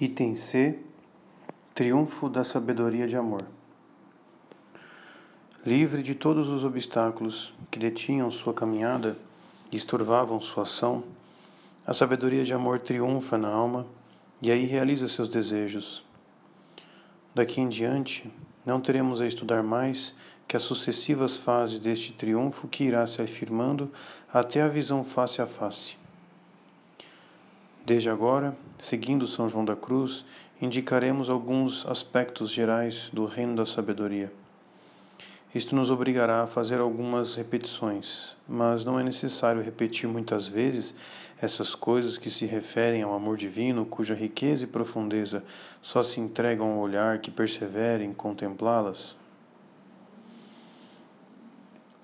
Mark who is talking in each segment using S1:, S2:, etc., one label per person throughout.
S1: Item C Triunfo da sabedoria de amor. Livre de todos os obstáculos que detinham sua caminhada e estorvavam sua ação, a sabedoria de amor triunfa na alma e aí realiza seus desejos. Daqui em diante, não teremos a estudar mais que as sucessivas fases deste triunfo que irá se afirmando até a visão face a face. Desde agora, seguindo São João da Cruz, indicaremos alguns aspectos gerais do reino da sabedoria. Isto nos obrigará a fazer algumas repetições, mas não é necessário repetir muitas vezes essas coisas que se referem ao amor divino, cuja riqueza e profundeza só se entregam ao olhar que persevera em contemplá-las.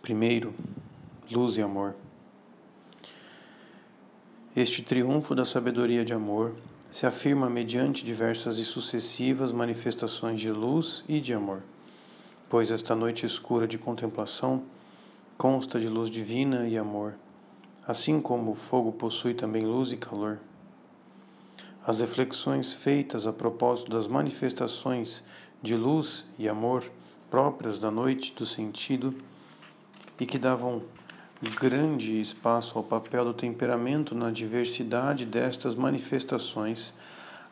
S1: Primeiro, luz e amor. Este triunfo da sabedoria de amor se afirma mediante diversas e sucessivas manifestações de luz e de amor, pois esta noite escura de contemplação consta de luz divina e amor, assim como o fogo possui também luz e calor. As reflexões feitas a propósito das manifestações de luz e amor próprias da noite do sentido e que davam grande espaço ao papel do temperamento na diversidade destas manifestações,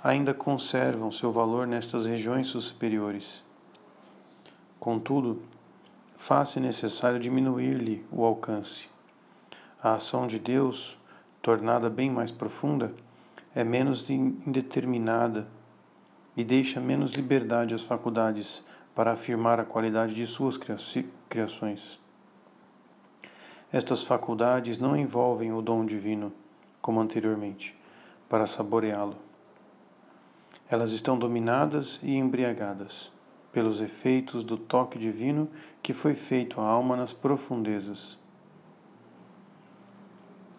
S1: ainda conservam seu valor nestas regiões superiores. Contudo, faz-se necessário diminuir-lhe o alcance. A ação de Deus, tornada bem mais profunda, é menos indeterminada e deixa menos liberdade às faculdades para afirmar a qualidade de suas criações. Estas faculdades não envolvem o dom divino, como anteriormente, para saboreá-lo. Elas estão dominadas e embriagadas pelos efeitos do toque divino que foi feito à alma nas profundezas.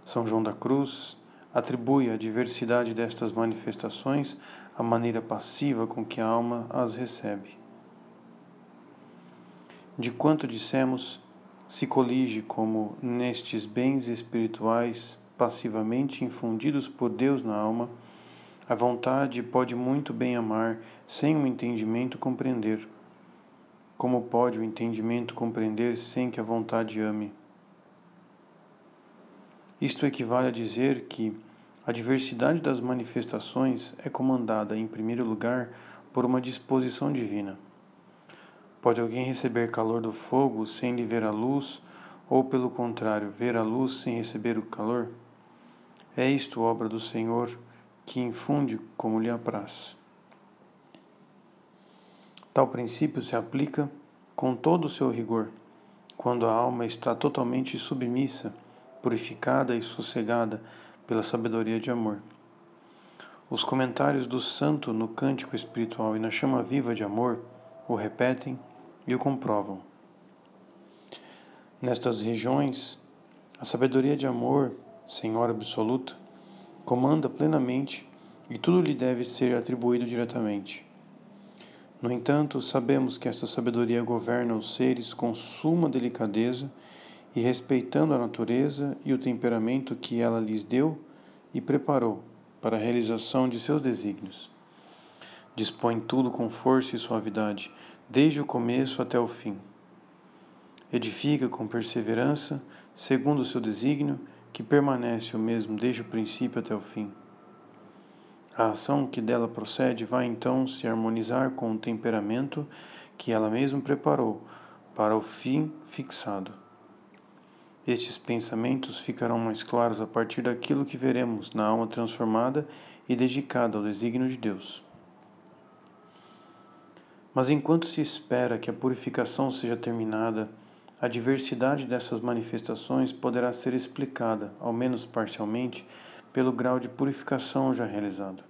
S1: São João da Cruz atribui a diversidade destas manifestações à maneira passiva com que a alma as recebe. De quanto dissemos, se colige como nestes bens espirituais passivamente infundidos por Deus na alma, a vontade pode muito bem amar sem o entendimento compreender. Como pode o entendimento compreender sem que a vontade ame? Isto equivale a dizer que a diversidade das manifestações é comandada, em primeiro lugar, por uma disposição divina. Pode alguém receber calor do fogo sem lhe ver a luz, ou pelo contrário, ver a luz sem receber o calor? É isto obra do Senhor, que infunde como lhe apraz. Tal princípio se aplica com todo o seu rigor, quando a alma está totalmente submissa, purificada e sossegada pela sabedoria de amor. Os comentários do santo no cântico espiritual e na chama viva de amor o repetem e o comprovam. Nestas regiões, a sabedoria de amor, Senhor absoluta, comanda plenamente e tudo lhe deve ser atribuído diretamente. No entanto, sabemos que esta sabedoria governa os seres com suma delicadeza e respeitando a natureza e o temperamento que ela lhes deu e preparou para a realização de seus desígnios. Dispõe tudo com força e suavidade, desde o começo até o fim. Edifica com perseverança, segundo o seu desígnio, que permanece o mesmo desde o princípio até o fim. A ação que dela procede vai então se harmonizar com o temperamento que ela mesma preparou para o fim fixado. Estes pensamentos ficarão mais claros a partir daquilo que veremos na alma transformada e dedicada ao desígnio de Deus. Mas enquanto se espera que a purificação seja terminada, a diversidade dessas manifestações poderá ser explicada, ao menos parcialmente, pelo grau de purificação já realizado.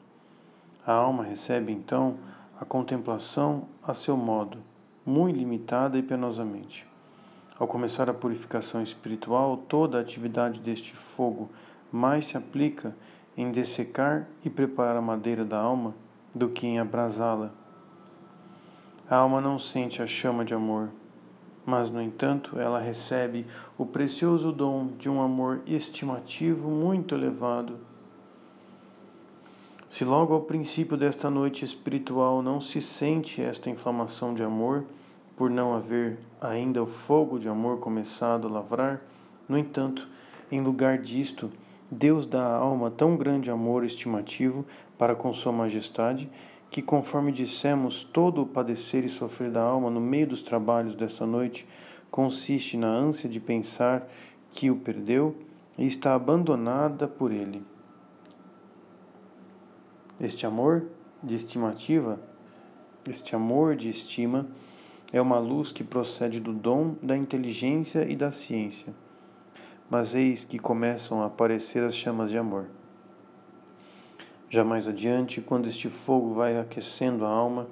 S1: A alma recebe então a contemplação a seu modo, muito limitada e penosamente. Ao começar a purificação espiritual, toda a atividade deste fogo mais se aplica em dessecar e preparar a madeira da alma do que em abrasá-la a alma não sente a chama de amor, mas, no entanto, ela recebe o precioso dom de um amor estimativo muito elevado. Se logo ao princípio desta noite espiritual não se sente esta inflamação de amor, por não haver ainda o fogo de amor começado a lavrar, no entanto, em lugar disto, Deus dá à alma tão grande amor estimativo para com Sua Majestade, que, conforme dissemos, todo o padecer e sofrer da alma no meio dos trabalhos desta noite consiste na ânsia de pensar que o perdeu e está abandonada por ele. Este amor de estimativa, este amor de estima, é uma luz que procede do dom da inteligência e da ciência. Mas eis que começam a aparecer as chamas de amor. Já mais adiante, quando este fogo vai aquecendo a alma,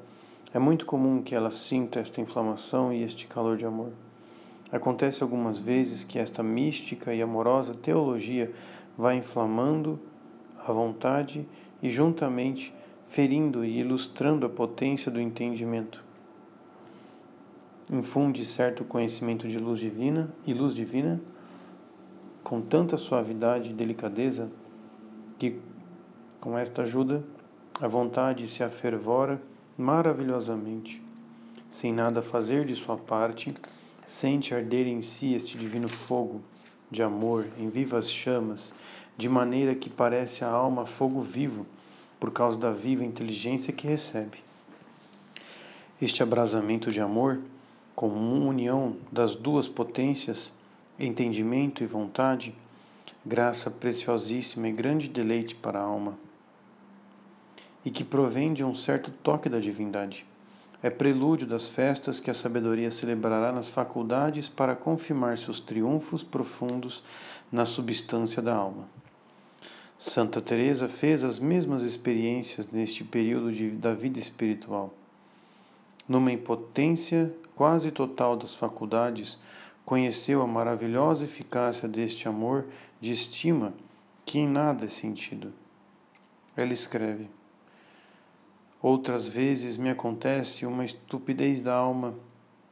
S1: é muito comum que ela sinta esta inflamação e este calor de amor. Acontece algumas vezes que esta mística e amorosa teologia vai inflamando a vontade e, juntamente, ferindo e ilustrando a potência do entendimento. Infunde certo conhecimento de luz divina e luz divina com tanta suavidade e delicadeza que, com esta ajuda, a vontade se afervora maravilhosamente, sem nada fazer de sua parte Sente arder em si este divino fogo de amor em vivas chamas, de maneira que parece a alma fogo vivo, por causa da viva inteligência que recebe. Este abrasamento de amor, com união das duas potências, entendimento e vontade, graça preciosíssima e grande deleite para a alma, e que provém de um certo toque da divindade é prelúdio das festas que a sabedoria celebrará nas faculdades para confirmar seus triunfos profundos na substância da alma. Santa Teresa fez as mesmas experiências neste período de, da vida espiritual. Numa impotência quase total das faculdades, conheceu a maravilhosa eficácia deste amor de estima que em nada é sentido. Ela escreve: Outras vezes me acontece uma estupidez da alma,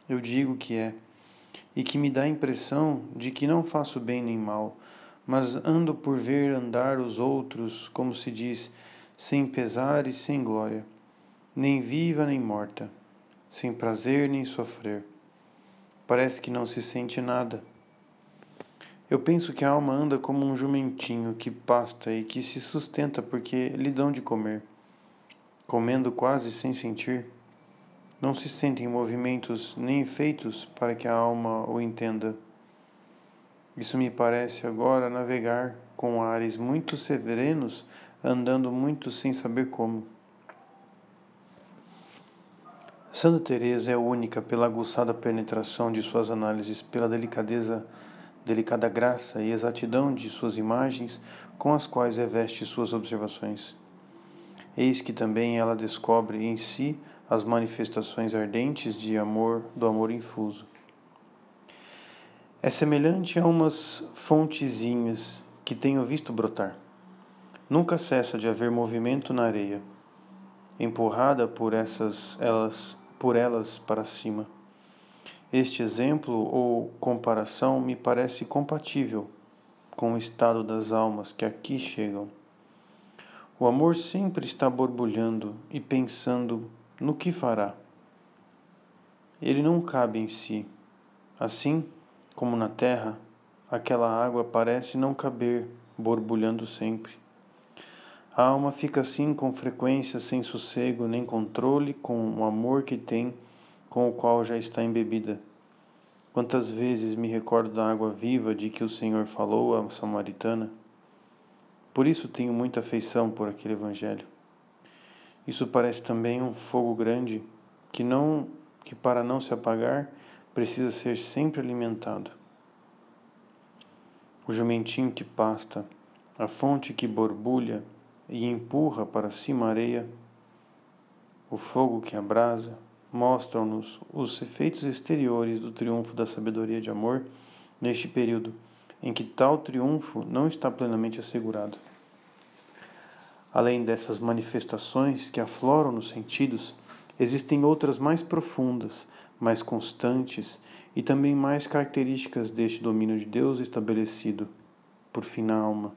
S1: eu digo que é, e que me dá a impressão de que não faço bem nem mal, mas ando por ver andar os outros, como se diz, sem pesar e sem glória, nem viva nem morta, sem prazer nem sofrer. Parece que não se sente nada. Eu penso que a alma anda como um jumentinho que pasta e que se sustenta porque lhe dão de comer comendo quase sem sentir, não se sentem movimentos nem efeitos para que a alma o entenda. Isso me parece agora navegar com ares muito severenos, andando muito sem saber como. Santa Teresa é única pela aguçada penetração de suas análises, pela delicadeza, delicada graça e exatidão de suas imagens com as quais reveste suas observações. Eis que também ela descobre em si as manifestações ardentes de amor do amor infuso. É semelhante a umas fontezinhas que tenho visto brotar. Nunca cessa de haver movimento na areia, empurrada por essas elas por elas para cima. Este exemplo ou comparação me parece compatível com o estado das almas que aqui chegam. O amor sempre está borbulhando e pensando no que fará. Ele não cabe em si. Assim como na terra, aquela água parece não caber, borbulhando sempre. A alma fica assim com frequência sem sossego nem controle com o amor que tem, com o qual já está embebida. Quantas vezes me recordo da água viva de que o Senhor falou à samaritana? Por isso tenho muita afeição por aquele evangelho. Isso parece também um fogo grande que não que para não se apagar precisa ser sempre alimentado. O jumentinho que pasta, a fonte que borbulha e empurra para cima a areia, o fogo que abrasa, mostram-nos os efeitos exteriores do triunfo da sabedoria de amor neste período em que tal triunfo não está plenamente assegurado. Além dessas manifestações que afloram nos sentidos, existem outras mais profundas, mais constantes e também mais características deste domínio de Deus estabelecido, por fim na alma.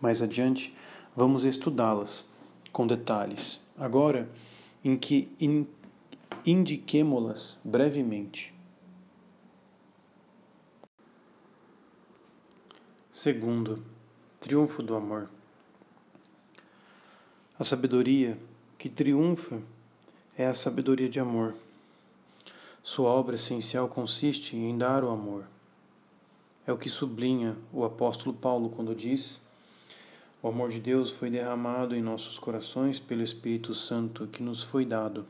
S1: Mais adiante, vamos estudá-las com detalhes. Agora, em que in, indiquemo-las brevemente. Segundo, triunfo do amor. A sabedoria que triunfa é a sabedoria de amor. Sua obra essencial consiste em dar o amor. É o que sublinha o apóstolo Paulo quando diz: O amor de Deus foi derramado em nossos corações pelo Espírito Santo que nos foi dado.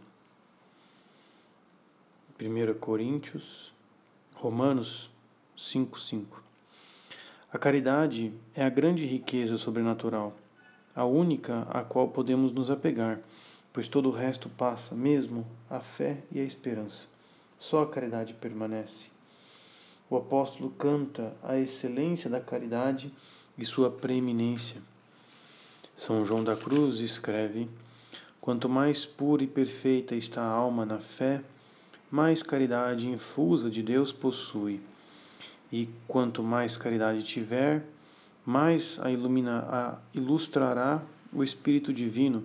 S1: 1 Coríntios, Romanos 5:5. A caridade é a grande riqueza sobrenatural, a única a qual podemos nos apegar, pois todo o resto passa, mesmo a fé e a esperança. Só a caridade permanece. O apóstolo canta a excelência da caridade e sua preeminência. São João da Cruz escreve: Quanto mais pura e perfeita está a alma na fé, mais caridade infusa de Deus possui. E quanto mais caridade tiver, mais a, ilumina, a ilustrará o Espírito Divino,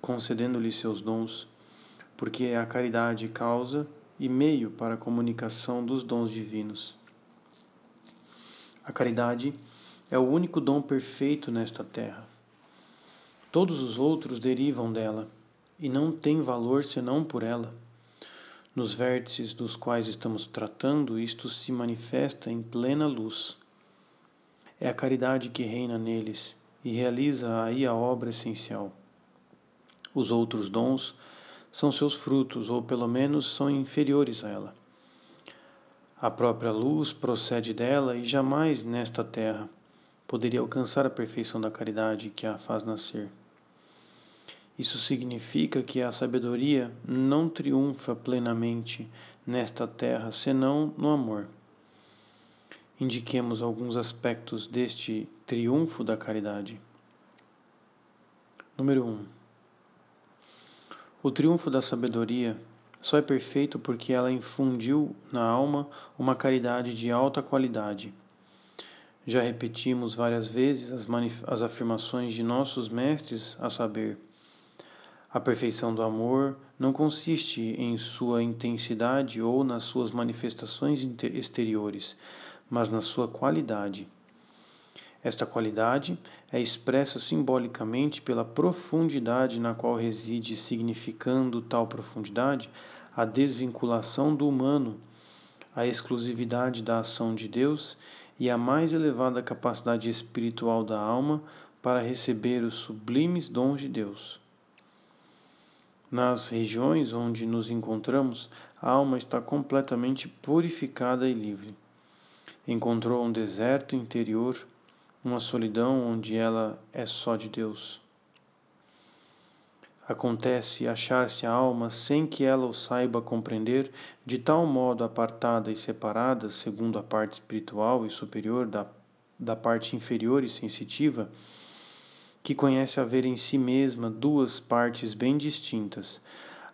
S1: concedendo-lhe seus dons, porque é a caridade causa e meio para a comunicação dos dons divinos. A caridade é o único dom perfeito nesta terra. Todos os outros derivam dela e não têm valor senão por ela. Nos vértices dos quais estamos tratando, isto se manifesta em plena luz. É a caridade que reina neles e realiza aí a obra essencial. Os outros dons são seus frutos, ou pelo menos são inferiores a ela. A própria luz procede dela e jamais nesta terra poderia alcançar a perfeição da caridade que a faz nascer. Isso significa que a sabedoria não triunfa plenamente nesta terra senão no amor. Indiquemos alguns aspectos deste triunfo da caridade. Número 1. Um, o triunfo da sabedoria só é perfeito porque ela infundiu na alma uma caridade de alta qualidade. Já repetimos várias vezes as, as afirmações de nossos mestres, a saber, a perfeição do amor não consiste em sua intensidade ou nas suas manifestações exteriores, mas na sua qualidade. Esta qualidade é expressa simbolicamente pela profundidade na qual reside, significando tal profundidade a desvinculação do humano, a exclusividade da ação de Deus e a mais elevada capacidade espiritual da alma para receber os sublimes dons de Deus. Nas regiões onde nos encontramos, a alma está completamente purificada e livre. Encontrou um deserto interior uma solidão onde ela é só de Deus. Acontece achar-se a alma sem que ela o saiba compreender, de tal modo apartada e separada, segundo a parte espiritual e superior da, da parte inferior e sensitiva, que conhece haver em si mesma duas partes bem distintas,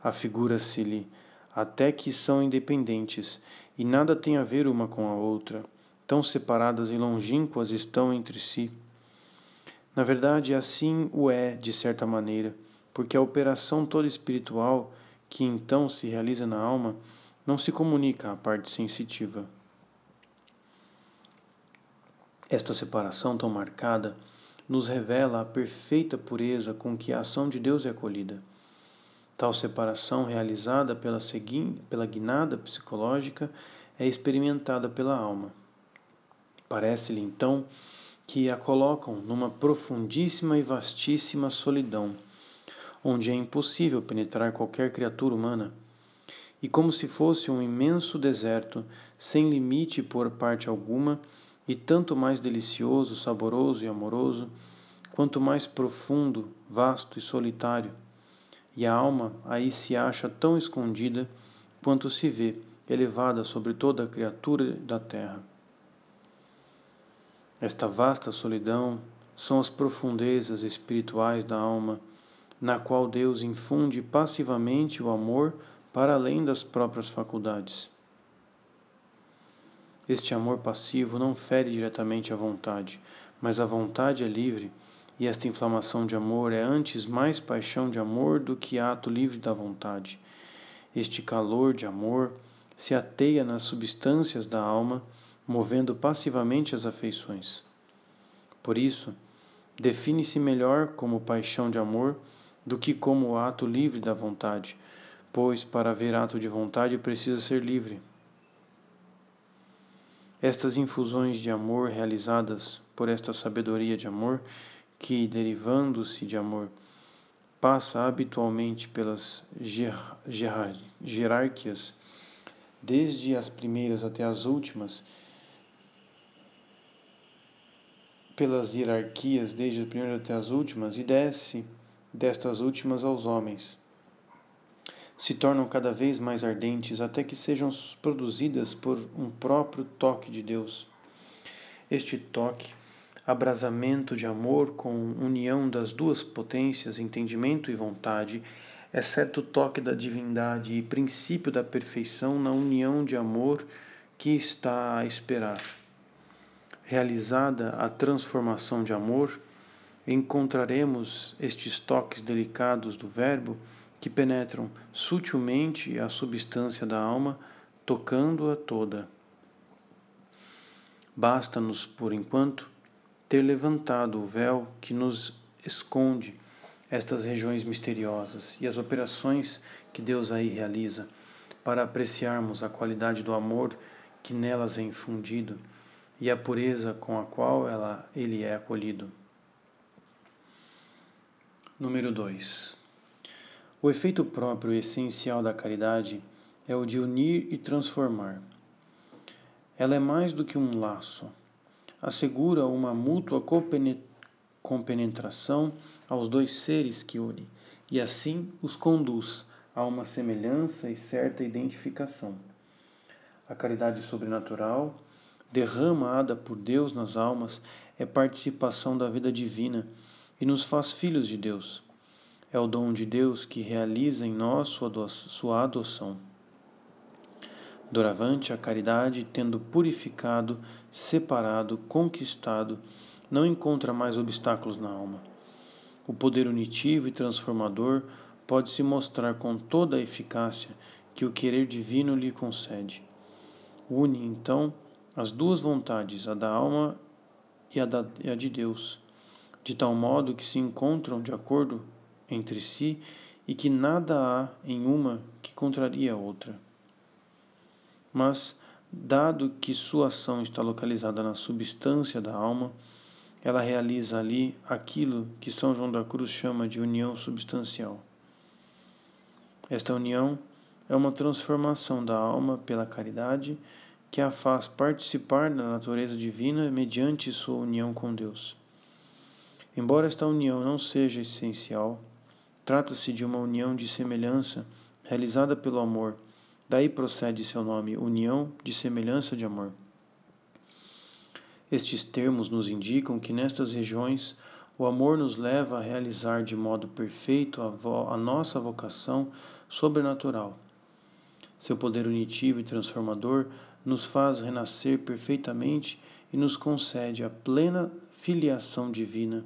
S1: afigura-se-lhe até que são independentes e nada tem a ver uma com a outra tão separadas e longínquas estão entre si. Na verdade, assim o é, de certa maneira, porque a operação toda espiritual que então se realiza na alma não se comunica à parte sensitiva. Esta separação tão marcada nos revela a perfeita pureza com que a ação de Deus é acolhida. Tal separação, realizada pela, pela guinada psicológica, é experimentada pela alma. Parece-lhe então que a colocam numa profundíssima e vastíssima solidão, onde é impossível penetrar qualquer criatura humana, e como se fosse um imenso deserto, sem limite por parte alguma, e tanto mais delicioso, saboroso e amoroso, quanto mais profundo, vasto e solitário. E a alma aí se acha tão escondida quanto se vê elevada sobre toda a criatura da terra. Esta vasta solidão são as profundezas espirituais da alma, na qual Deus infunde passivamente o amor para além das próprias faculdades. Este amor passivo não fere diretamente a vontade, mas a vontade é livre e esta inflamação de amor é antes mais paixão de amor do que ato livre da vontade. Este calor de amor se ateia nas substâncias da alma, movendo passivamente as afeições. Por isso, define-se melhor como paixão de amor do que como ato livre da vontade, pois para haver ato de vontade precisa ser livre. Estas infusões de amor realizadas por esta sabedoria de amor que, derivando-se de amor, passa habitualmente pelas hierarquias, desde as primeiras até as últimas, pelas hierarquias, desde as primeiras até as últimas, e desce destas últimas aos homens. Se tornam cada vez mais ardentes até que sejam produzidas por um próprio toque de Deus. Este toque abrasamento de amor com união das duas potências, entendimento e vontade, é certo toque da divindade e princípio da perfeição na união de amor que está a esperar. Realizada a transformação de amor, encontraremos estes toques delicados do Verbo que penetram sutilmente a substância da alma, tocando-a toda. Basta-nos, por enquanto, ter levantado o véu que nos esconde estas regiões misteriosas e as operações que Deus aí realiza, para apreciarmos a qualidade do amor que nelas é infundido e a pureza com a qual ela, ele é acolhido. Número 2. O efeito próprio e essencial da caridade é o de unir e transformar. Ela é mais do que um laço assegura uma mútua compenetração aos dois seres que une, e assim os conduz a uma semelhança e certa identificação. A caridade sobrenatural, derramada por Deus nas almas, é participação da vida divina e nos faz filhos de Deus. É o dom de Deus que realiza em nós sua adoção. Doravante, a caridade, tendo purificado, separado, conquistado, não encontra mais obstáculos na alma. O poder unitivo e transformador pode se mostrar com toda a eficácia que o querer divino lhe concede. Une, então, as duas vontades, a da alma e a, da, e a de Deus, de tal modo que se encontram de acordo entre si e que nada há em uma que contraria a outra. Mas, dado que sua ação está localizada na substância da alma, ela realiza ali aquilo que São João da Cruz chama de união substancial. Esta união é uma transformação da alma pela caridade que a faz participar da natureza divina mediante sua união com Deus. Embora esta união não seja essencial, trata-se de uma união de semelhança realizada pelo amor Daí procede seu nome, união de semelhança de amor. Estes termos nos indicam que nestas regiões o amor nos leva a realizar de modo perfeito a, a nossa vocação sobrenatural. Seu poder unitivo e transformador nos faz renascer perfeitamente e nos concede a plena filiação divina,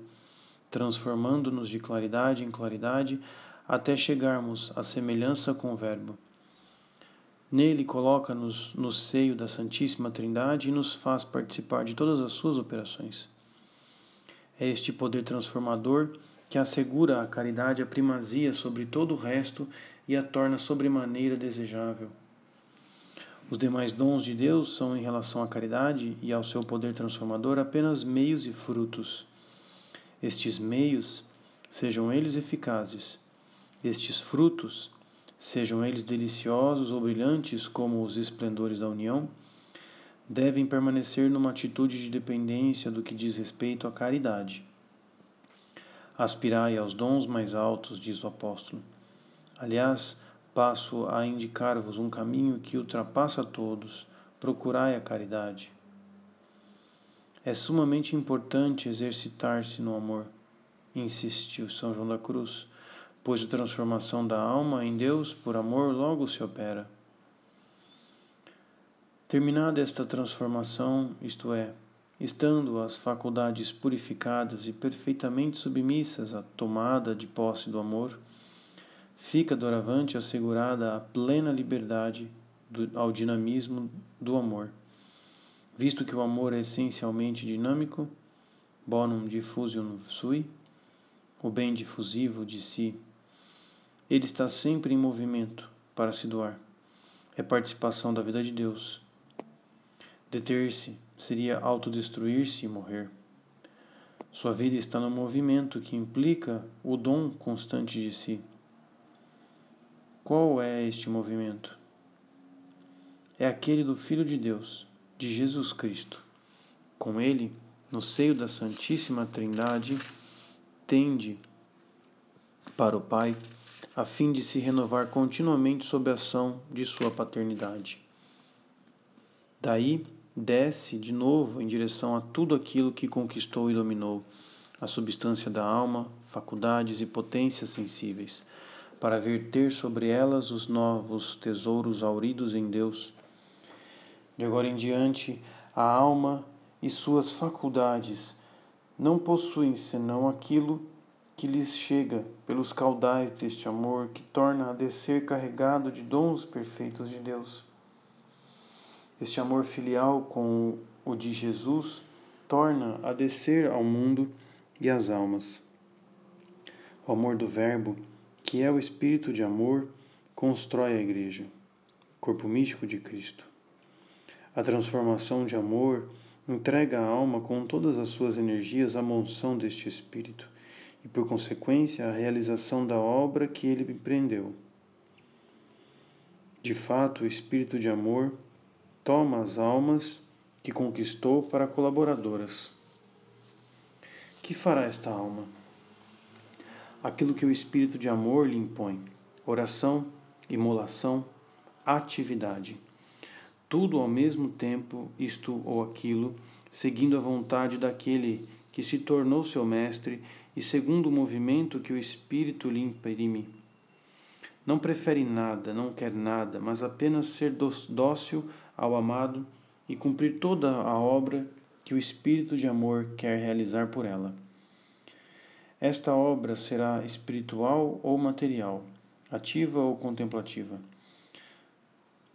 S1: transformando-nos de claridade em claridade até chegarmos à semelhança com o Verbo. Nele coloca-nos no seio da Santíssima Trindade e nos faz participar de todas as suas operações. É este poder transformador que assegura à caridade a primazia sobre todo o resto e a torna sobremaneira desejável. Os demais dons de Deus são, em relação à caridade e ao seu poder transformador, apenas meios e frutos. Estes meios, sejam eles eficazes, estes frutos, sejam eles deliciosos ou brilhantes como os esplendores da união, devem permanecer numa atitude de dependência do que diz respeito à caridade. Aspirai aos dons mais altos, diz o apóstolo. Aliás, passo a indicar-vos um caminho que ultrapassa todos: procurai a caridade. É sumamente importante exercitar-se no amor, insistiu São João da Cruz pois a transformação da alma em Deus por amor logo se opera. Terminada esta transformação, isto é, estando as faculdades purificadas e perfeitamente submissas à tomada de posse do amor, fica doravante assegurada a plena liberdade do, ao dinamismo do amor. Visto que o amor é essencialmente dinâmico, bonum diffusion sui, o bem difusivo de si, ele está sempre em movimento para se doar. É participação da vida de Deus. Deter-se seria autodestruir-se e morrer. Sua vida está no movimento que implica o dom constante de si. Qual é este movimento? É aquele do Filho de Deus, de Jesus Cristo. Com ele, no seio da Santíssima Trindade, tende para o Pai, a fim de se renovar continuamente sob a ação de sua paternidade. Daí desce de novo em direção a tudo aquilo que conquistou e dominou, a substância da alma, faculdades e potências sensíveis para verter sobre elas os novos tesouros auridos em Deus. De agora em diante, a alma e suas faculdades não possuem senão aquilo que lhes chega pelos caudais deste amor que torna a descer carregado de dons perfeitos de Deus. Este amor filial com o de Jesus torna a descer ao mundo e às almas. O amor do Verbo que é o espírito de amor, constrói a igreja, corpo místico de Cristo. A transformação de amor entrega a alma com todas as suas energias à monção deste espírito e, por consequência, à realização da obra que ele empreendeu. De fato, o espírito de amor toma as almas que conquistou para colaboradoras. Que fará esta alma? aquilo que o espírito de amor lhe impõe: oração, imolação, atividade. Tudo ao mesmo tempo, isto ou aquilo, seguindo a vontade daquele que se tornou seu mestre e segundo o movimento que o espírito lhe imprime. Não prefere nada, não quer nada, mas apenas ser dócil ao amado e cumprir toda a obra que o espírito de amor quer realizar por ela. Esta obra será espiritual ou material, ativa ou contemplativa.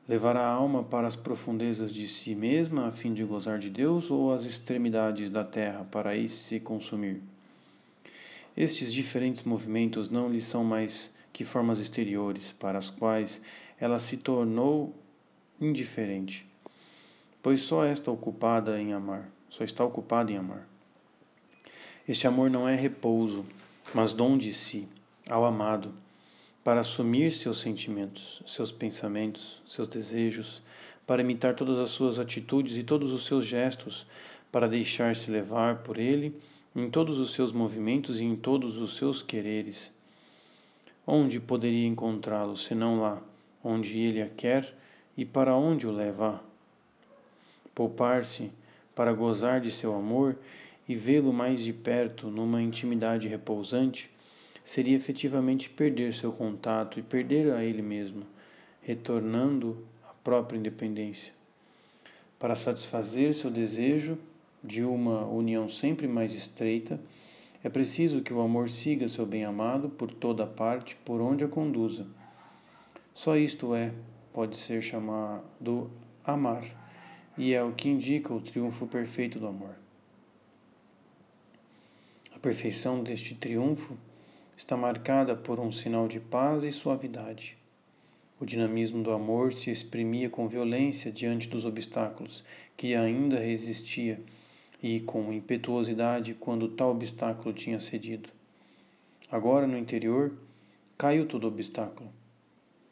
S1: Levará a alma para as profundezas de si mesma a fim de gozar de Deus ou às extremidades da terra para aí se consumir. Estes diferentes movimentos não lhe são mais que formas exteriores para as quais ela se tornou indiferente, pois só está ocupada em amar, só está ocupada em amar. Este amor não é repouso, mas dom de si, ao amado, para assumir seus sentimentos, seus pensamentos, seus desejos, para imitar todas as suas atitudes e todos os seus gestos, para deixar-se levar por ele em todos os seus movimentos e em todos os seus quereres. Onde poderia encontrá-lo, senão lá, onde ele a quer e para onde o leva? Poupar-se para gozar de seu amor e vê-lo mais de perto numa intimidade repousante, seria efetivamente perder seu contato e perder a ele mesmo, retornando à própria independência. Para satisfazer seu desejo de uma união sempre mais estreita, é preciso que o amor siga seu bem-amado por toda parte, por onde a conduza. Só isto é, pode ser chamado amar, e é o que indica o triunfo perfeito do amor. A perfeição deste triunfo está marcada por um sinal de paz e suavidade. O dinamismo do amor se exprimia com violência diante dos obstáculos que ainda resistia e com impetuosidade quando tal obstáculo tinha cedido. Agora, no interior, caiu todo obstáculo.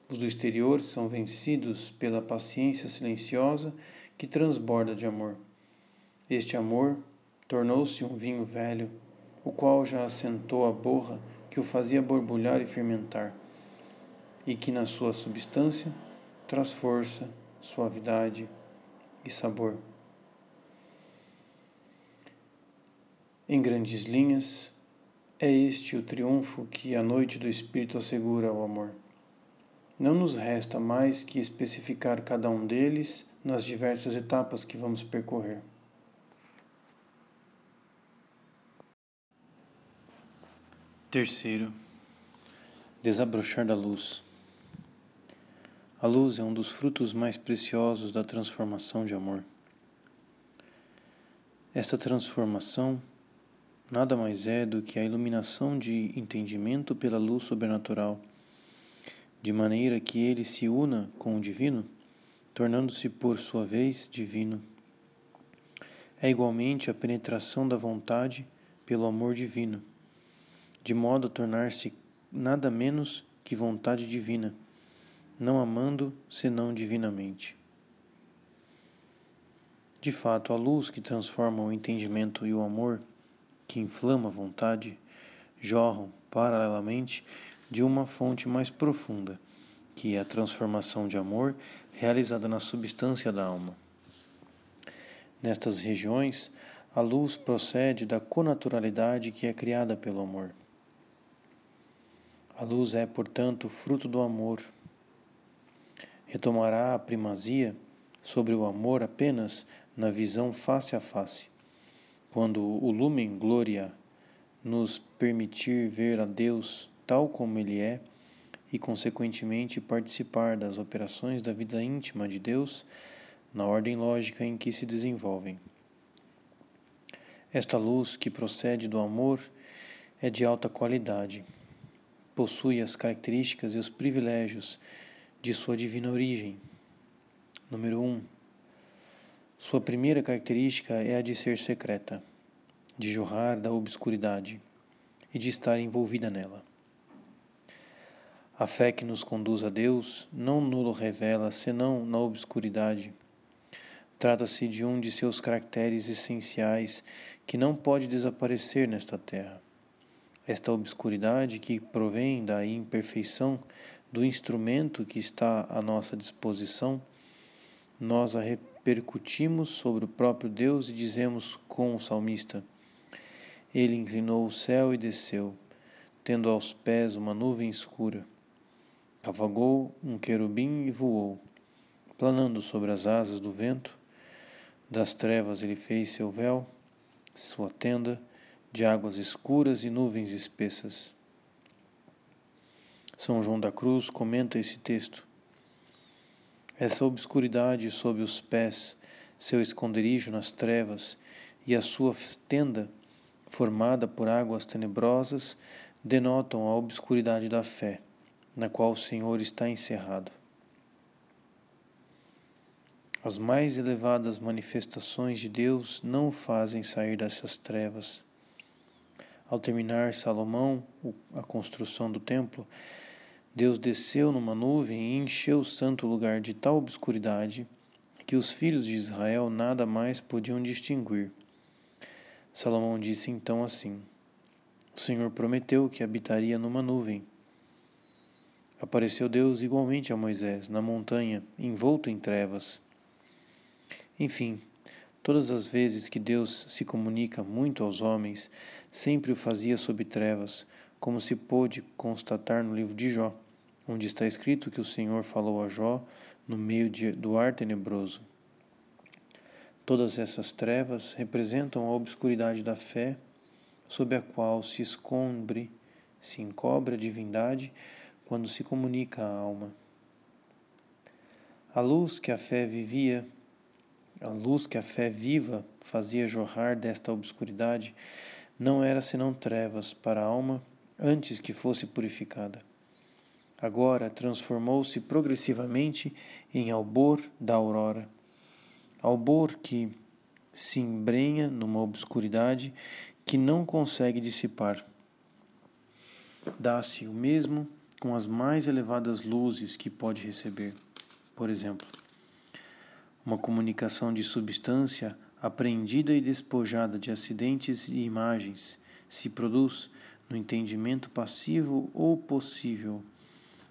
S1: Os do exterior são vencidos pela paciência silenciosa que transborda de amor. Este amor tornou-se um vinho velho o qual já assentou a borra que o fazia borbulhar e fermentar, e que na sua substância traz força, suavidade e sabor. Em grandes linhas, é este o triunfo que a noite do Espírito assegura ao amor. Não nos resta mais que especificar cada um deles nas diversas etapas que vamos percorrer. Terceiro, desabrochar da luz. A luz é um dos frutos mais preciosos da transformação de amor. Esta transformação nada mais é do que a iluminação de entendimento pela luz sobrenatural, de maneira que ele se una com o divino, tornando-se por sua vez divino. É igualmente a penetração da vontade pelo amor divino de modo a tornar-se nada menos que vontade divina, não amando senão divinamente. De fato, a luz que transforma o entendimento e o amor, que inflama a vontade, jorram paralelamente de uma fonte mais profunda, que é a transformação de amor realizada na substância da alma. Nestas regiões, a luz procede da conaturalidade que é criada pelo amor. A luz é, portanto, fruto do amor. Retomará a primazia sobre o amor apenas na visão face a face, quando o lumen gloria nos permitir ver a Deus tal como Ele é e, consequentemente, participar das operações da vida íntima de Deus na ordem lógica em que se desenvolvem. Esta luz que procede do amor é de alta qualidade possui as características e os privilégios de sua divina origem. Número 1. Um, sua primeira característica é a de ser secreta, de jorrar da obscuridade e de estar envolvida nela. A fé que nos conduz a Deus não nulo revela senão na obscuridade. Trata-se de um de seus caracteres essenciais que não pode desaparecer nesta terra. Esta obscuridade que provém da imperfeição do instrumento que está à nossa disposição, nós a repercutimos sobre o próprio Deus e dizemos com o salmista: Ele inclinou o céu e desceu, tendo aos pés uma nuvem escura. Cavagou um querubim e voou, planando sobre as asas do vento. Das trevas ele fez seu véu, sua tenda, de águas escuras e nuvens espessas. São João da Cruz comenta esse texto. Essa obscuridade sob os pés, seu esconderijo nas trevas e a sua tenda, formada por águas tenebrosas, denotam a obscuridade da fé, na qual o Senhor está encerrado. As mais elevadas manifestações de Deus não o fazem sair dessas trevas ao terminar Salomão a construção do templo, Deus desceu numa nuvem e encheu o santo lugar de tal obscuridade que os filhos de Israel nada mais podiam distinguir. Salomão disse então assim: O Senhor prometeu que habitaria numa nuvem. Apareceu Deus igualmente a Moisés na montanha, envolto em trevas. Enfim, Todas as vezes que Deus se comunica muito aos homens, sempre o fazia sob trevas, como se pôde constatar no livro de Jó, onde está escrito que o Senhor falou a Jó no meio de, do ar tenebroso. Todas essas trevas representam a obscuridade da fé, sob a qual se escombre, se encobre a divindade quando se comunica à alma. A luz que a fé vivia a luz que a fé viva fazia jorrar desta obscuridade não era senão trevas para a alma antes que fosse purificada. Agora transformou-se progressivamente em albor da aurora. Albor que se embrenha numa obscuridade que não consegue dissipar. Dá-se o mesmo com as mais elevadas luzes que pode receber. Por exemplo, uma comunicação de substância apreendida e despojada de acidentes e imagens se produz no entendimento passivo ou possível,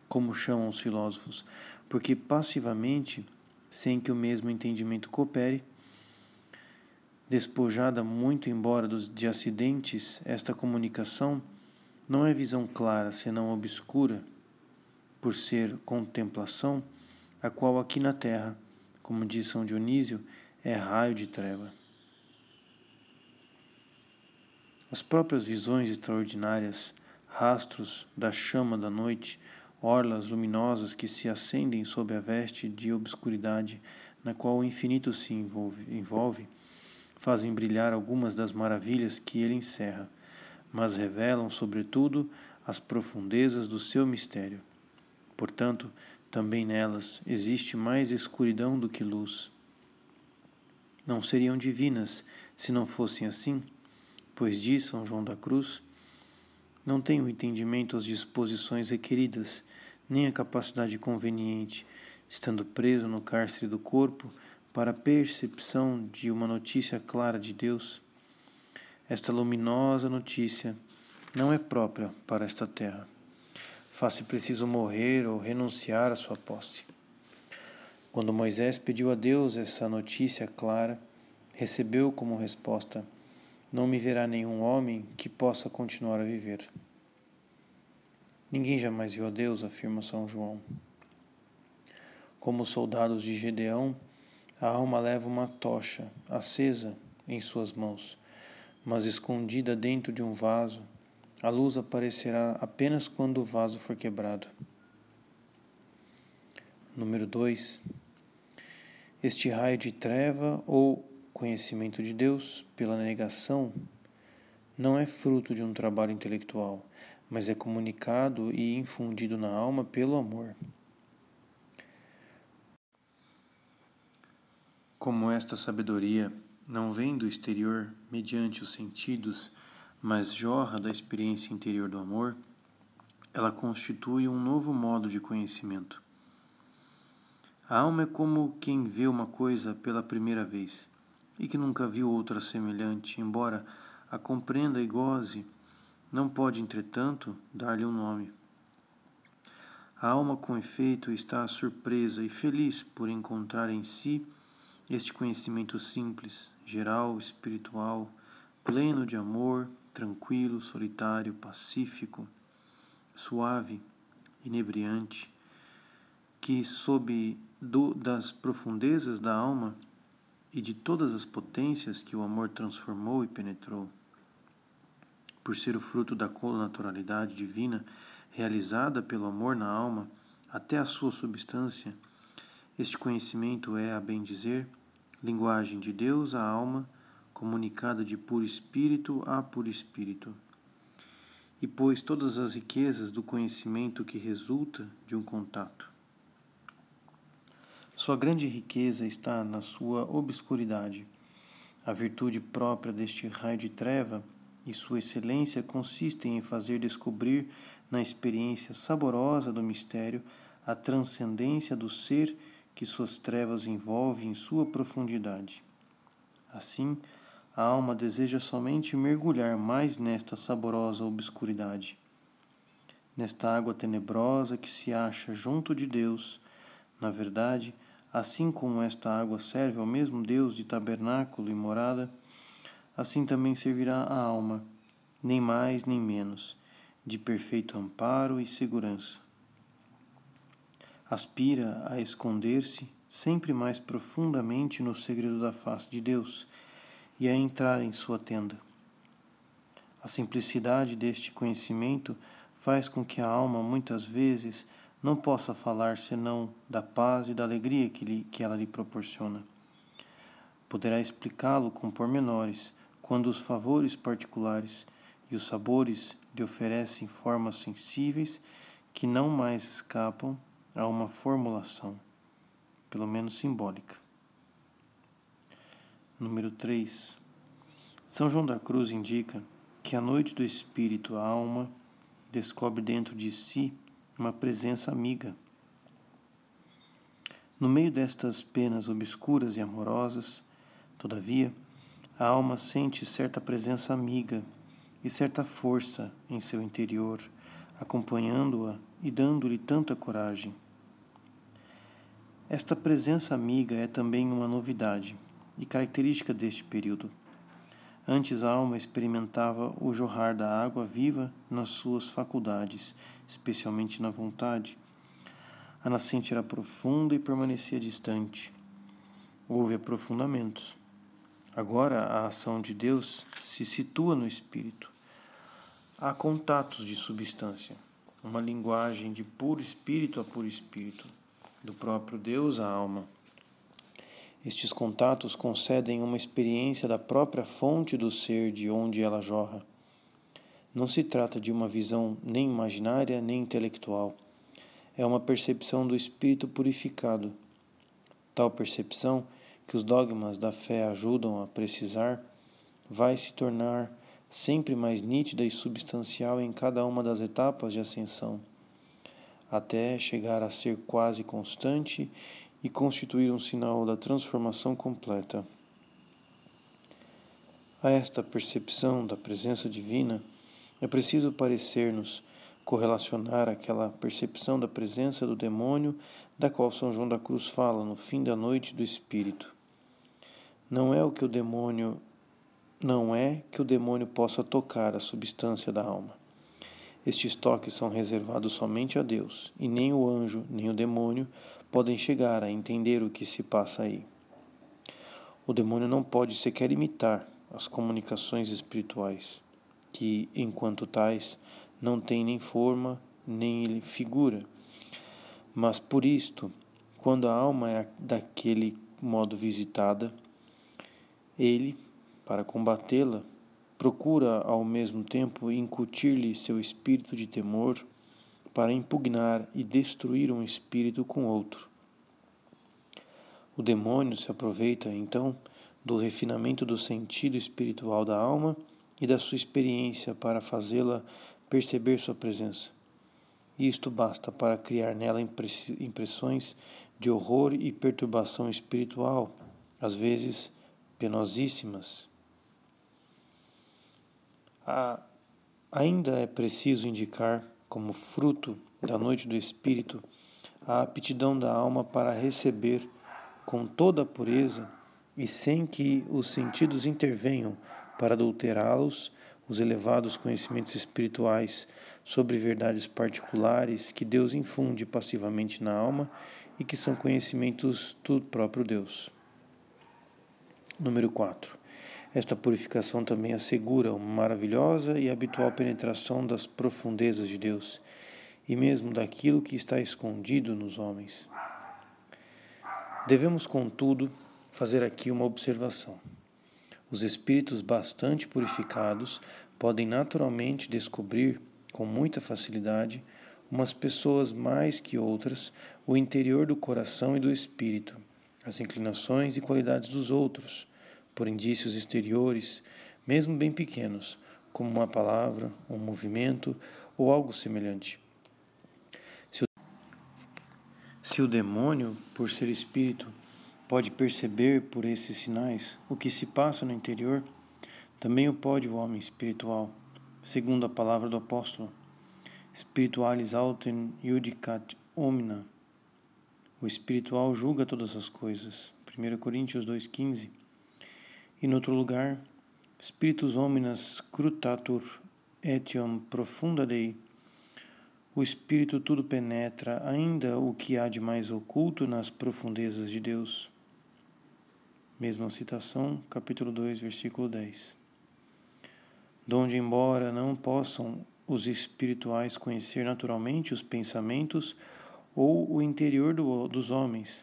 S1: como chamam os filósofos, porque passivamente, sem que o mesmo entendimento coopere, despojada muito embora dos, de acidentes, esta comunicação não é visão clara, senão obscura, por ser contemplação, a qual aqui na terra como diz São Dionísio, é raio de treva. As próprias visões extraordinárias rastros da chama da noite, orlas luminosas que se acendem sob a veste de obscuridade na qual o infinito se envolve, envolve, fazem brilhar algumas das maravilhas que ele encerra, mas revelam, sobretudo, as profundezas do seu mistério. Portanto, também nelas existe mais escuridão do que luz. Não seriam divinas se não fossem assim, pois diz São João da Cruz: Não tenho o entendimento às disposições requeridas, nem a capacidade conveniente, estando preso no cárcere do corpo para a percepção de uma notícia clara de Deus. Esta luminosa notícia não é própria para esta terra. Faz-se preciso morrer ou renunciar à sua posse. Quando Moisés pediu a Deus essa notícia clara, recebeu como resposta: Não me verá nenhum homem que possa continuar a viver. Ninguém jamais viu a Deus, afirma São João. Como os soldados de Gedeão, a alma leva uma tocha acesa em suas mãos, mas escondida dentro de um vaso. A luz aparecerá apenas quando o vaso for quebrado. Número 2. Este raio de treva ou conhecimento de Deus pela negação não é fruto de um trabalho intelectual, mas é comunicado e infundido na alma pelo amor. Como esta sabedoria não vem do exterior mediante os sentidos, mas jorra da experiência interior do amor, ela constitui um novo modo de conhecimento. A alma é como quem vê uma coisa pela primeira vez e que nunca viu outra semelhante, embora a compreenda e goze, não pode, entretanto, dar-lhe um nome. A alma, com efeito, está surpresa e feliz por encontrar em si este conhecimento simples, geral, espiritual, pleno de amor, tranquilo, solitário, pacífico, suave, inebriante, que sob do, das profundezas da alma e de todas as potências que o amor transformou e penetrou, por ser o fruto da naturalidade divina realizada pelo amor na alma até a sua substância, este conhecimento é, a bem dizer, linguagem de Deus à alma, comunicada de puro espírito a puro espírito. E pois todas as riquezas do conhecimento que resulta de um contato. Sua grande riqueza está na sua obscuridade. A virtude própria deste raio de treva e sua excelência consistem em fazer descobrir na experiência saborosa do mistério a transcendência do ser que suas trevas envolvem em sua profundidade. Assim, a alma deseja somente mergulhar mais nesta saborosa obscuridade, nesta água tenebrosa que se acha junto de Deus. Na verdade, assim como esta água serve ao mesmo Deus de tabernáculo e morada, assim também servirá a alma, nem mais nem menos, de perfeito amparo e segurança aspira a esconder-se sempre mais profundamente no segredo da face de Deus e a entrar em sua tenda. A simplicidade deste conhecimento faz com que a alma muitas vezes não possa falar senão da paz e da alegria que, lhe, que ela lhe proporciona. Poderá explicá-lo com pormenores quando os favores particulares e os sabores lhe oferecem formas sensíveis que não mais escapam a uma formulação, pelo menos simbólica. Número 3. São João da Cruz indica que a noite do espírito, a alma, descobre dentro de si uma presença amiga. No meio destas penas obscuras e amorosas, todavia, a alma sente certa presença amiga e certa força em seu interior, acompanhando-a e dando-lhe tanta coragem. Esta presença amiga é também uma novidade e característica deste período. Antes a alma experimentava o jorrar da água viva nas suas faculdades, especialmente na vontade. A nascente era profunda e permanecia distante. Houve aprofundamentos. Agora a ação de Deus se situa no espírito. há contatos de substância, uma linguagem de puro espírito a puro espírito, do próprio Deus à alma. Estes contatos concedem uma experiência da própria fonte do ser de onde ela jorra. Não se trata de uma visão nem imaginária nem intelectual. É uma percepção do espírito purificado. Tal percepção, que os dogmas da fé ajudam a precisar, vai se tornar sempre mais nítida e substancial em cada uma das etapas de ascensão, até chegar a ser quase constante e constituir um sinal da transformação completa. A esta percepção da presença divina é preciso parecer-nos correlacionar aquela percepção da presença do demônio da qual São João da Cruz fala no fim da noite do espírito. Não é o que o demônio não é que o demônio possa tocar a substância da alma. Estes toques são reservados somente a Deus, e nem o anjo, nem o demônio podem chegar a entender o que se passa aí. O demônio não pode sequer imitar as comunicações espirituais, que, enquanto tais, não têm nem forma nem figura. Mas por isto, quando a alma é daquele modo visitada, ele, para combatê-la, procura ao mesmo tempo incutir-lhe seu espírito de temor para impugnar e destruir um espírito com outro. O demônio se aproveita, então, do refinamento do sentido espiritual da alma e da sua experiência para fazê-la perceber sua presença. Isto basta para criar nela impressões de horror e perturbação espiritual, às vezes penosíssimas. ainda é preciso indicar como fruto da noite do Espírito, a aptidão da alma para receber com toda a pureza e sem que os sentidos intervenham para adulterá-los os elevados conhecimentos espirituais sobre verdades particulares que Deus infunde passivamente na alma e que são conhecimentos do próprio Deus. Número 4. Esta purificação também assegura uma maravilhosa e habitual penetração das profundezas de Deus e mesmo daquilo que está escondido nos homens. Devemos, contudo, fazer aqui uma observação. Os espíritos bastante purificados podem naturalmente descobrir com muita facilidade, umas pessoas mais que outras, o interior do coração e do espírito, as inclinações e qualidades dos outros por indícios exteriores, mesmo bem pequenos, como uma palavra, um movimento ou algo semelhante. Se o, demônio, por ser espírito, pode perceber por esses sinais o que se passa no interior, também o pode o homem espiritual, segundo a palavra do apóstolo. Spiritualis autem judicat omnia. O espiritual julga todas as coisas. 1 Coríntios 2,15 e, no outro lugar, Spiritus hominas scrutatur etiam profunda dei. O Espírito tudo penetra, ainda o que há de mais oculto nas profundezas de Deus. Mesma citação, capítulo 2, versículo 10. Donde, embora não possam os espirituais conhecer naturalmente os pensamentos ou o interior do, dos homens,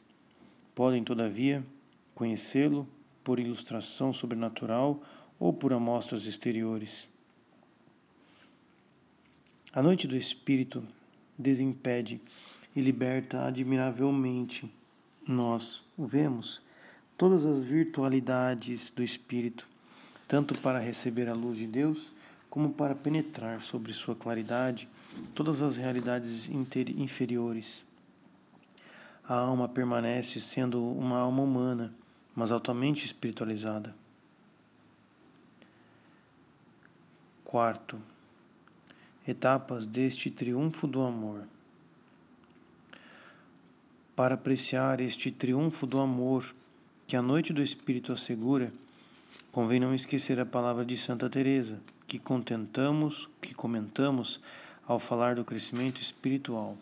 S1: podem, todavia, conhecê-lo por ilustração sobrenatural ou por amostras exteriores. A noite do Espírito desimpede e liberta admiravelmente. Nós o vemos todas as virtualidades do Espírito, tanto para receber a luz de Deus, como para penetrar sobre sua claridade todas as realidades inferiores. A alma permanece sendo uma alma humana mas altamente espiritualizada. Quarto, etapas deste triunfo do amor. Para apreciar este triunfo do amor que a noite do Espírito assegura, convém não esquecer a palavra de Santa Teresa, que contentamos, que comentamos ao falar do crescimento espiritual.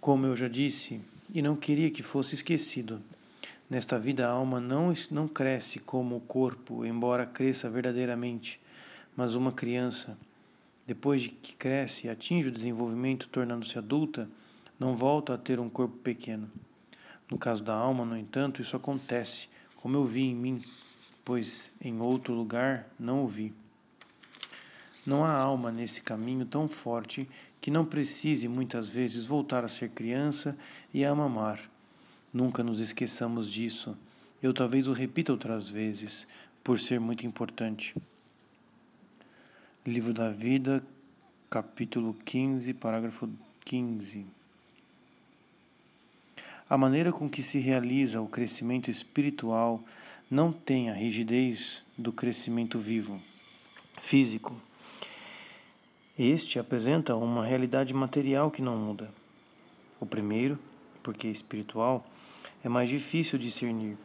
S1: Como eu já disse, e não queria que fosse esquecido, Nesta vida, a alma não, não cresce como o corpo, embora cresça verdadeiramente, Mas uma criança, depois de que cresce e atinge o desenvolvimento tornando-se adulta, não volta a ter um corpo pequeno. No caso da alma, no entanto, isso acontece, como eu vi em mim, pois em outro lugar não o vi. Não há alma nesse caminho tão forte que não precise muitas vezes voltar a ser criança e a mamar. Nunca nos esqueçamos disso. Eu talvez o repita outras vezes, por ser muito importante. Livro da Vida, capítulo 15, parágrafo 15. A maneira com que se realiza o crescimento espiritual não tem a rigidez do crescimento vivo, físico. Este apresenta uma realidade material que não muda. O primeiro, porque espiritual, é mais difícil discernir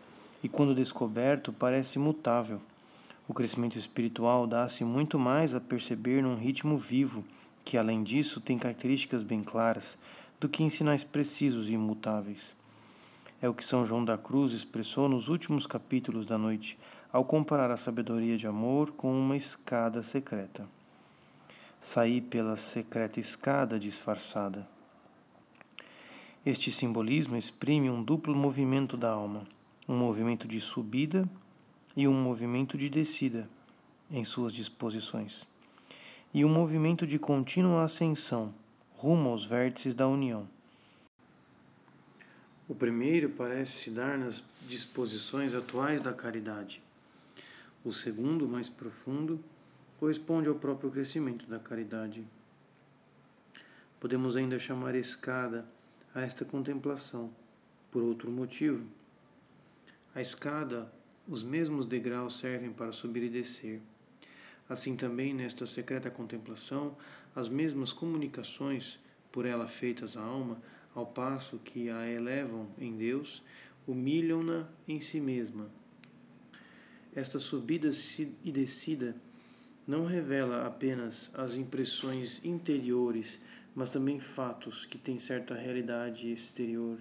S1: e, quando descoberto, parece mutável. O crescimento espiritual dá-se muito mais a perceber num ritmo vivo, que, além disso, tem características bem claras, do que em sinais precisos e imutáveis. É o que São João da Cruz expressou nos últimos capítulos da noite, ao comparar a sabedoria de amor com uma escada secreta. Saí pela secreta escada disfarçada. Este simbolismo exprime um duplo movimento da alma, um movimento de subida e um movimento de descida em suas disposições, e um movimento de contínua ascensão rumo aos vértices da união. O primeiro parece se dar nas disposições atuais da caridade. O segundo, mais profundo, corresponde ao próprio crescimento da caridade. Podemos ainda chamar escada a esta contemplação, por outro motivo. A escada, os mesmos degraus servem para subir e descer. Assim também, nesta secreta contemplação, as mesmas comunicações, por ela feitas à alma, ao passo que a elevam em Deus, humilham-na em si mesma. Esta subida e descida não revela apenas as impressões interiores, mas também fatos que têm certa realidade exterior.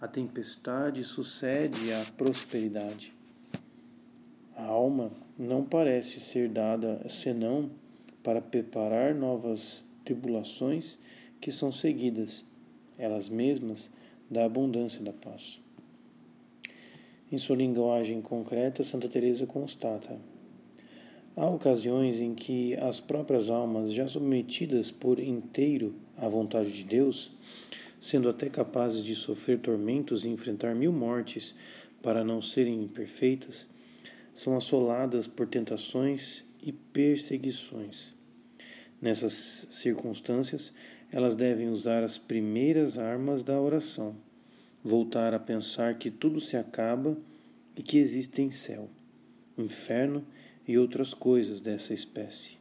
S1: A tempestade sucede à prosperidade. A alma não parece ser dada senão para preparar novas tribulações que são seguidas elas mesmas, da abundância da paz. Em sua linguagem concreta, Santa Teresa constata: Há ocasiões em que as próprias almas, já submetidas por inteiro à vontade de Deus, sendo até capazes de sofrer tormentos e enfrentar mil mortes para não serem imperfeitas, são assoladas por tentações e perseguições. Nessas circunstâncias, elas devem usar as primeiras armas da oração, voltar a pensar que tudo se acaba e que existem céu, inferno e outras coisas dessa espécie.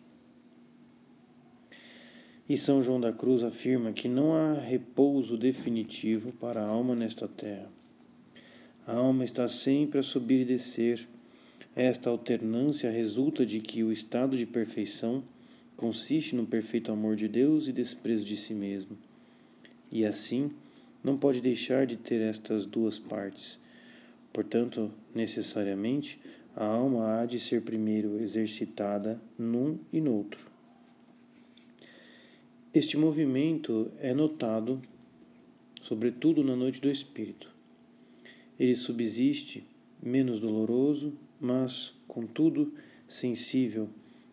S1: E São João da Cruz afirma que não há repouso definitivo para a alma nesta terra. A alma está sempre a subir e descer. Esta alternância resulta de que o estado de perfeição consiste no perfeito amor de Deus e desprezo de si mesmo. E assim, não pode deixar de ter estas duas partes. Portanto, necessariamente, a alma há de ser primeiro exercitada num e noutro. Este movimento é notado, sobretudo na noite do espírito. Ele subsiste, menos doloroso, mas, contudo, sensível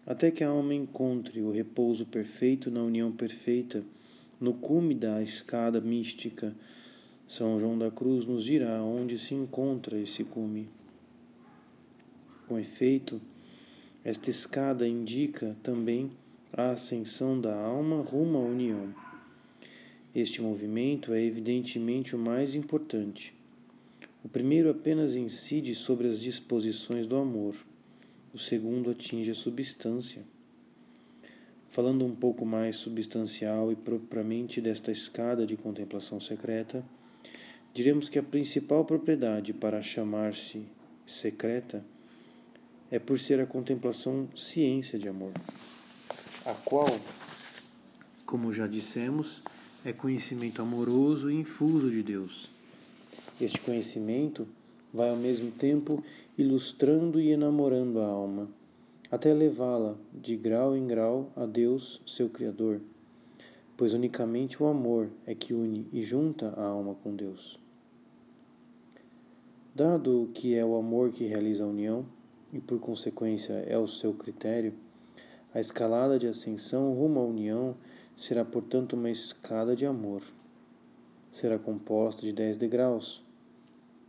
S1: até que a alma encontre o repouso perfeito na união perfeita, no cume da escada mística. São João da Cruz nos dirá onde se encontra esse cume. Com efeito, esta escada indica também a ascensão da alma rumo à união. Este movimento é evidentemente o mais importante. O primeiro apenas incide sobre as disposições do amor o segundo atinge a substância. Falando um pouco mais substancial e propriamente desta escada de contemplação secreta, diremos que a principal propriedade para chamar-se secreta é por ser a contemplação ciência de amor, a qual, como já dissemos, é conhecimento amoroso e infuso de Deus. Este conhecimento vai ao mesmo tempo ilustrando e enamorando a alma, até levá-la de grau em grau a Deus, seu Criador, pois unicamente o amor é que une e junta a alma com Deus. Dado que é o amor que realiza a união, e por consequência é o seu critério, a escalada de ascensão rumo à união será, portanto, uma escada de amor. Será composta de dez degraus.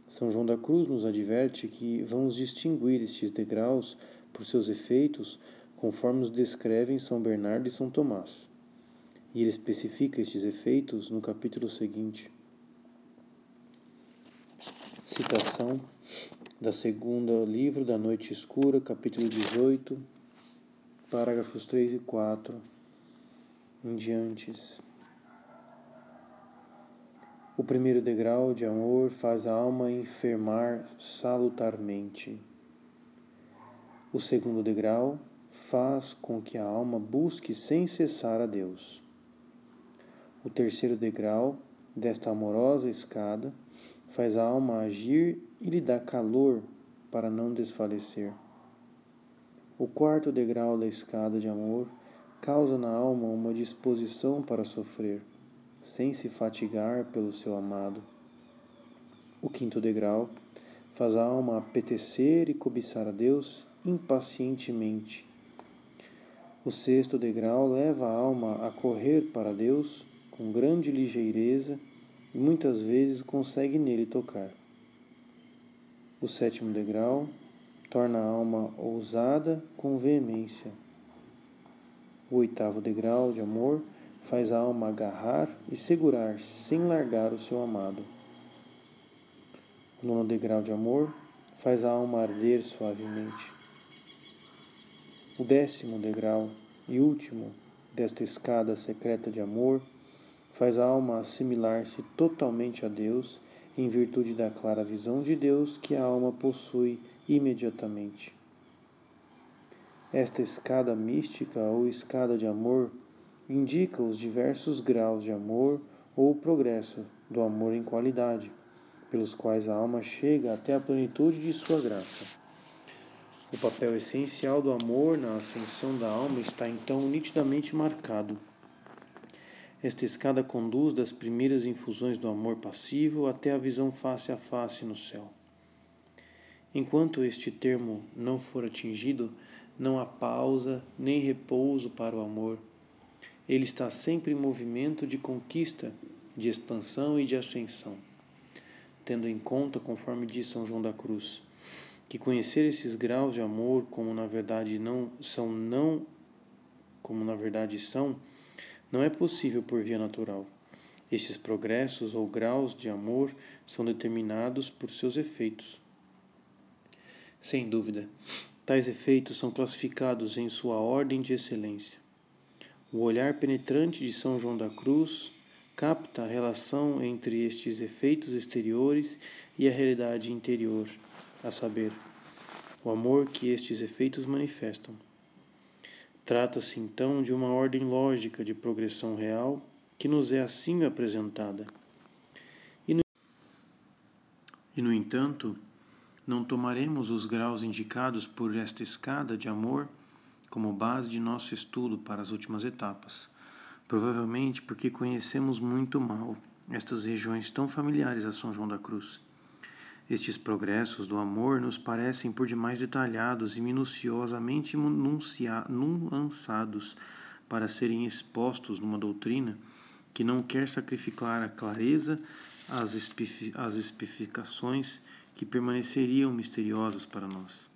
S1: São João da Cruz nos adverte que vamos distinguir estes degraus por seus efeitos, conforme os descrevem São Bernardo e São Tomás. E ele especifica estes efeitos no capítulo seguinte. Citação da segunda livro da Noite Escura, capítulo 18, parágrafos 3 e 4 em diantes. O primeiro degrau de amor faz a alma enfermar salutarmente. O segundo degrau faz com que a alma busque sem cessar a Deus. O terceiro degrau desta amorosa escada faz a alma agir e lhe dá calor para não desfalecer. O quarto degrau da escada de amor causa na alma uma disposição para sofrer, sem se fatigar pelo seu amado. O quinto degrau faz a alma apetecer e cobiçar a Deus impacientemente. O sexto degrau leva a alma a correr para Deus com grande ligeireza e muitas vezes consegue nele tocar. O sétimo degrau torna a alma ousada com veemência. O oitavo degrau de amor faz a alma agarrar e segurar sem largar o seu amado. O nono degrau de amor faz a alma arder suavemente. O décimo degrau e último desta escada secreta de amor faz a alma assimilar-se totalmente a Deus em virtude da clara visão de Deus que a alma possui imediatamente. Esta escada mística ou escada de amor indica os diversos graus de amor ou o progresso do amor em qualidade, pelos quais a alma chega até a plenitude de sua graça. O papel essencial do amor na ascensão da alma está então nitidamente marcado. Esta escada conduz das primeiras infusões do amor passivo até a visão face a face no céu. Enquanto este termo não for atingido, não há pausa nem repouso para o amor. Ele está sempre em movimento de conquista, de expansão e de ascensão. Tendo em conta, conforme diz São João da Cruz, que conhecer esses graus de amor como na verdade não são não como na verdade são não é possível por via natural. Esses progressos ou graus de amor são determinados por seus efeitos. Sem dúvida, tais efeitos são classificados em sua ordem de excelência. O olhar penetrante de São João da Cruz capta a relação entre estes efeitos exteriores e a realidade interior a saber, o amor que estes efeitos manifestam. Trata-se então de uma ordem lógica de progressão real que nos é assim apresentada. E no, e no entanto, não tomaremos os graus indicados por esta escada de amor como base de nosso estudo para as últimas etapas, provavelmente porque conhecemos muito mal estas regiões tão familiares a São João da Cruz estes progressos do amor nos parecem por demais detalhados e minuciosamente nuançados para serem expostos numa doutrina que não quer sacrificar a clareza às especificações que permaneceriam misteriosas para nós.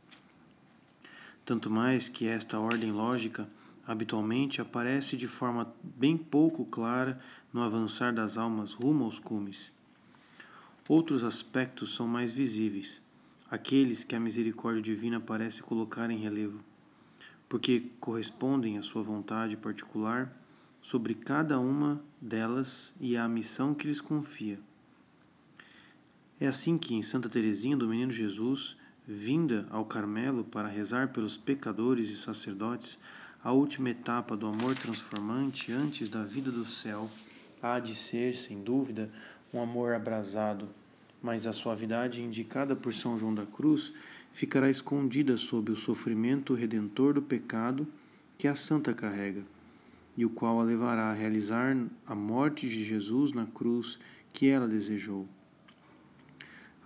S1: Tanto mais que esta ordem lógica habitualmente aparece de forma bem pouco clara no avançar das almas rumo aos cumes Outros aspectos são mais visíveis, aqueles que a misericórdia divina parece colocar em relevo, porque correspondem à sua vontade particular sobre cada uma delas e à missão que lhes confia. É assim que em Santa Teresinha do Menino Jesus, vinda ao Carmelo para rezar pelos pecadores e sacerdotes, a última etapa do amor transformante antes da vida do céu há de ser, sem dúvida, um amor abrasado, mas a suavidade indicada por São João da Cruz ficará escondida sob o sofrimento redentor do pecado que a santa carrega, e o qual a levará a realizar a morte de Jesus na cruz que ela desejou.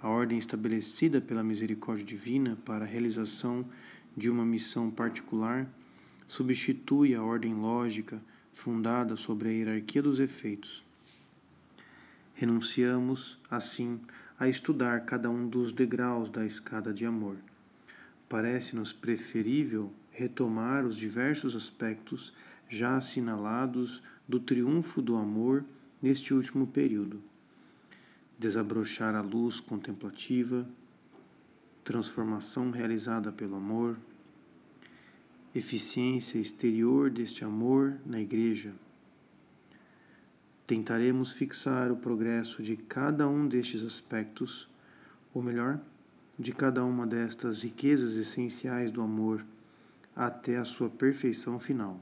S1: A ordem estabelecida pela misericórdia divina para a realização de uma missão particular substitui a ordem lógica fundada sobre a hierarquia dos efeitos. Renunciamos, assim, a estudar cada um dos degraus da escada de amor. Parece-nos preferível retomar os diversos aspectos já assinalados do triunfo do amor neste último período. Desabrochar a luz contemplativa, transformação realizada pelo amor, eficiência exterior deste amor na Igreja. Tentaremos fixar o progresso de cada um destes aspectos, ou melhor, de cada uma destas riquezas essenciais do amor até a sua perfeição final.